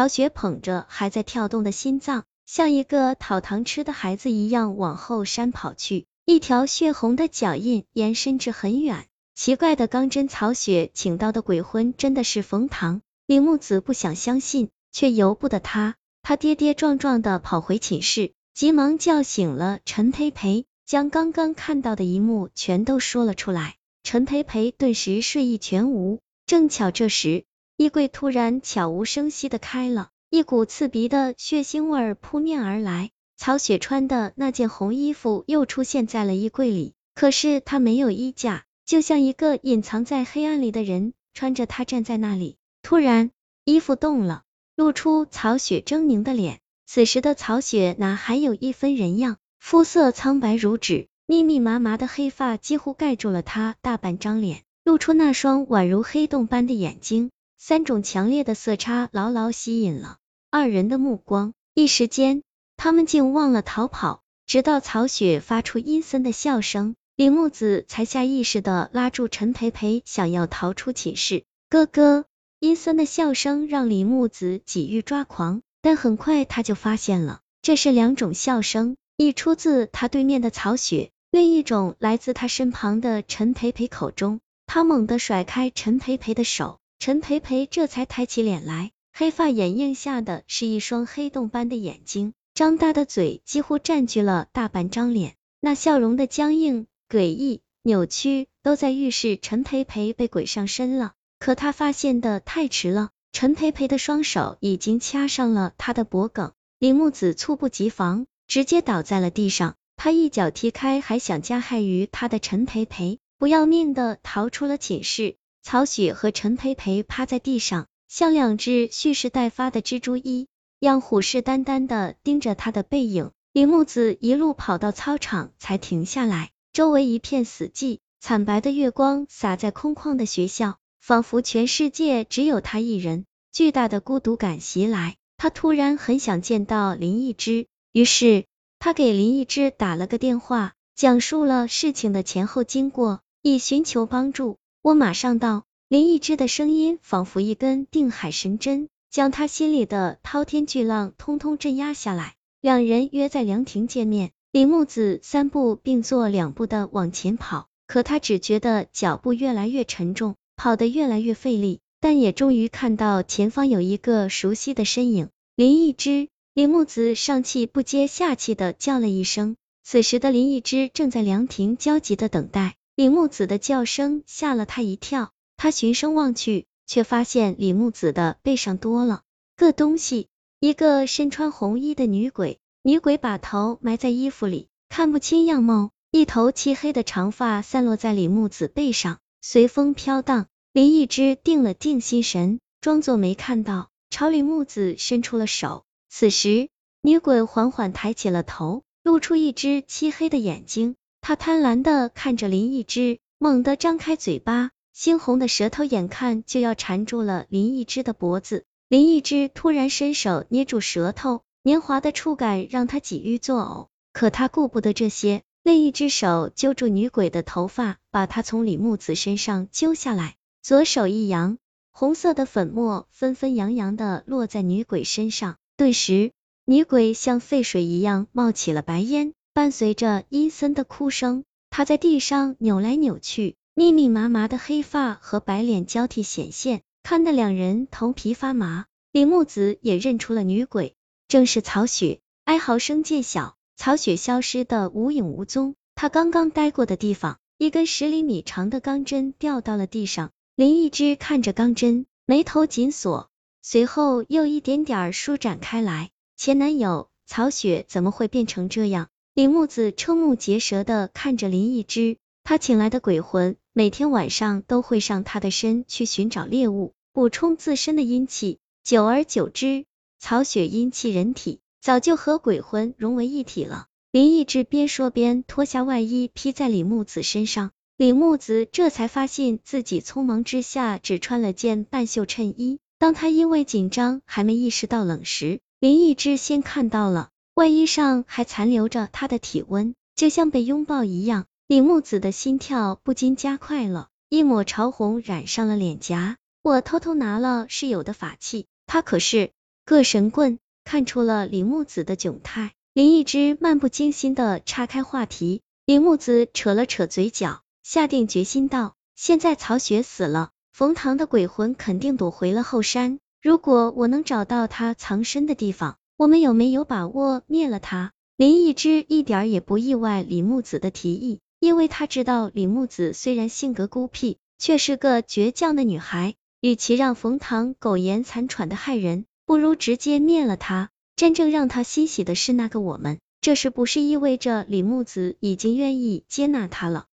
曹雪捧着还在跳动的心脏，像一个讨糖吃的孩子一样往后山跑去，一条血红的脚印延伸至很远。奇怪的钢针，曹雪请到的鬼魂真的是冯唐？李木子不想相信，却由不得他。他跌跌撞撞的跑回寝室，急忙叫醒了陈培培，将刚刚看到的一幕全都说了出来。陈培培顿时睡意全无。正巧这时，衣柜突然悄无声息的开了，一股刺鼻的血腥味扑面而来。曹雪穿的那件红衣服又出现在了衣柜里，可是他没有衣架。就像一个隐藏在黑暗里的人，穿着它站在那里。突然，衣服动了，露出曹雪狰狞的脸。此时的曹雪哪还有一分人样？肤色苍白如纸，密密麻麻的黑发几乎盖住了他大半张脸，露出那双宛如黑洞般的眼睛。三种强烈的色差牢牢吸引了二人的目光，一时间，他们竟忘了逃跑，直到曹雪发出阴森的笑声。李木子才下意识的拉住陈培培，想要逃出寝室。哥哥，阴森的笑声让李木子几欲抓狂，但很快他就发现了，这是两种笑声，一出自他对面的曹雪，另一种来自他身旁的陈培培口中。他猛地甩开陈培培的手，陈培培这才抬起脸来，黑发掩映下的是一双黑洞般的眼睛，张大的嘴几乎占据了大半张脸，那笑容的僵硬。诡异、扭曲，都在预示陈培培被鬼上身了。可他发现的太迟了，陈培培的双手已经掐上了他的脖颈。李木子猝不及防，直接倒在了地上。他一脚踢开还想加害于他的陈培培，不要命的逃出了寝室。曹雪和陈培培趴在地上，像两只蓄势待发的蜘蛛一样虎视眈眈的盯着他的背影。李木子一路跑到操场才停下来。周围一片死寂，惨白的月光洒在空旷的学校，仿佛全世界只有他一人。巨大的孤独感袭来，他突然很想见到林一之，于是他给林一之打了个电话，讲述了事情的前后经过，以寻求帮助。我马上到。林一之的声音仿佛一根定海神针，将他心里的滔天巨浪通通镇压下来。两人约在凉亭见面。李木子三步并作两步的往前跑，可他只觉得脚步越来越沉重，跑得越来越费力，但也终于看到前方有一个熟悉的身影。林一之，李木子上气不接下气的叫了一声。此时的林一之正在凉亭焦急的等待，李木子的叫声吓了他一跳，他循声望去，却发现李木子的背上多了个东西，一个身穿红衣的女鬼。女鬼把头埋在衣服里，看不清样貌，一头漆黑的长发散落在李木子背上，随风飘荡。林一之定了定心神，装作没看到，朝李木子伸出了手。此时，女鬼缓缓抬起了头，露出一只漆黑的眼睛，她贪婪的看着林一之，猛地张开嘴巴，猩红的舌头眼看就要缠住了林一之的脖子。林一之突然伸手捏住舌头。年华的触感让他几欲作呕，可他顾不得这些，另一只手揪住女鬼的头发，把她从李木子身上揪下来，左手一扬，红色的粉末纷纷扬扬的落在女鬼身上，顿时女鬼像沸水一样冒起了白烟，伴随着阴森的哭声，她在地上扭来扭去，密密麻麻的黑发和白脸交替显现，看得两人头皮发麻。李木子也认出了女鬼。正是曹雪，哀嚎声渐小，曹雪消失的无影无踪。他刚刚待过的地方，一根十厘米长的钢针掉到了地上。林一之看着钢针，眉头紧锁，随后又一点点舒展开来。前男友曹雪怎么会变成这样？李木子瞠目结舌的看着林一之，他请来的鬼魂每天晚上都会上他的身去寻找猎物，补充自身的阴气。久而久之。曹雪阴气人体早就和鬼魂融为一体了。林逸之边说边脱下外衣披在李木子身上，李木子这才发现自己匆忙之下只穿了件半袖衬衣。当他因为紧张还没意识到冷时，林逸之先看到了外衣上还残留着他的体温，就像被拥抱一样。李木子的心跳不禁加快了，一抹潮红染上了脸颊。我偷偷拿了室友的法器，他可是。个神棍看出了李木子的窘态，林一之漫不经心的岔开话题。李木子扯了扯嘴角，下定决心道：“现在曹雪死了，冯唐的鬼魂肯定躲回了后山。如果我能找到他藏身的地方，我们有没有把握灭了他？”林一之一点也不意外李木子的提议，因为他知道李木子虽然性格孤僻，却是个倔强的女孩。与其让冯唐苟延残喘的害人，不如直接灭了他。真正让他欣喜的是那个我们，这是不是意味着李木子已经愿意接纳他了？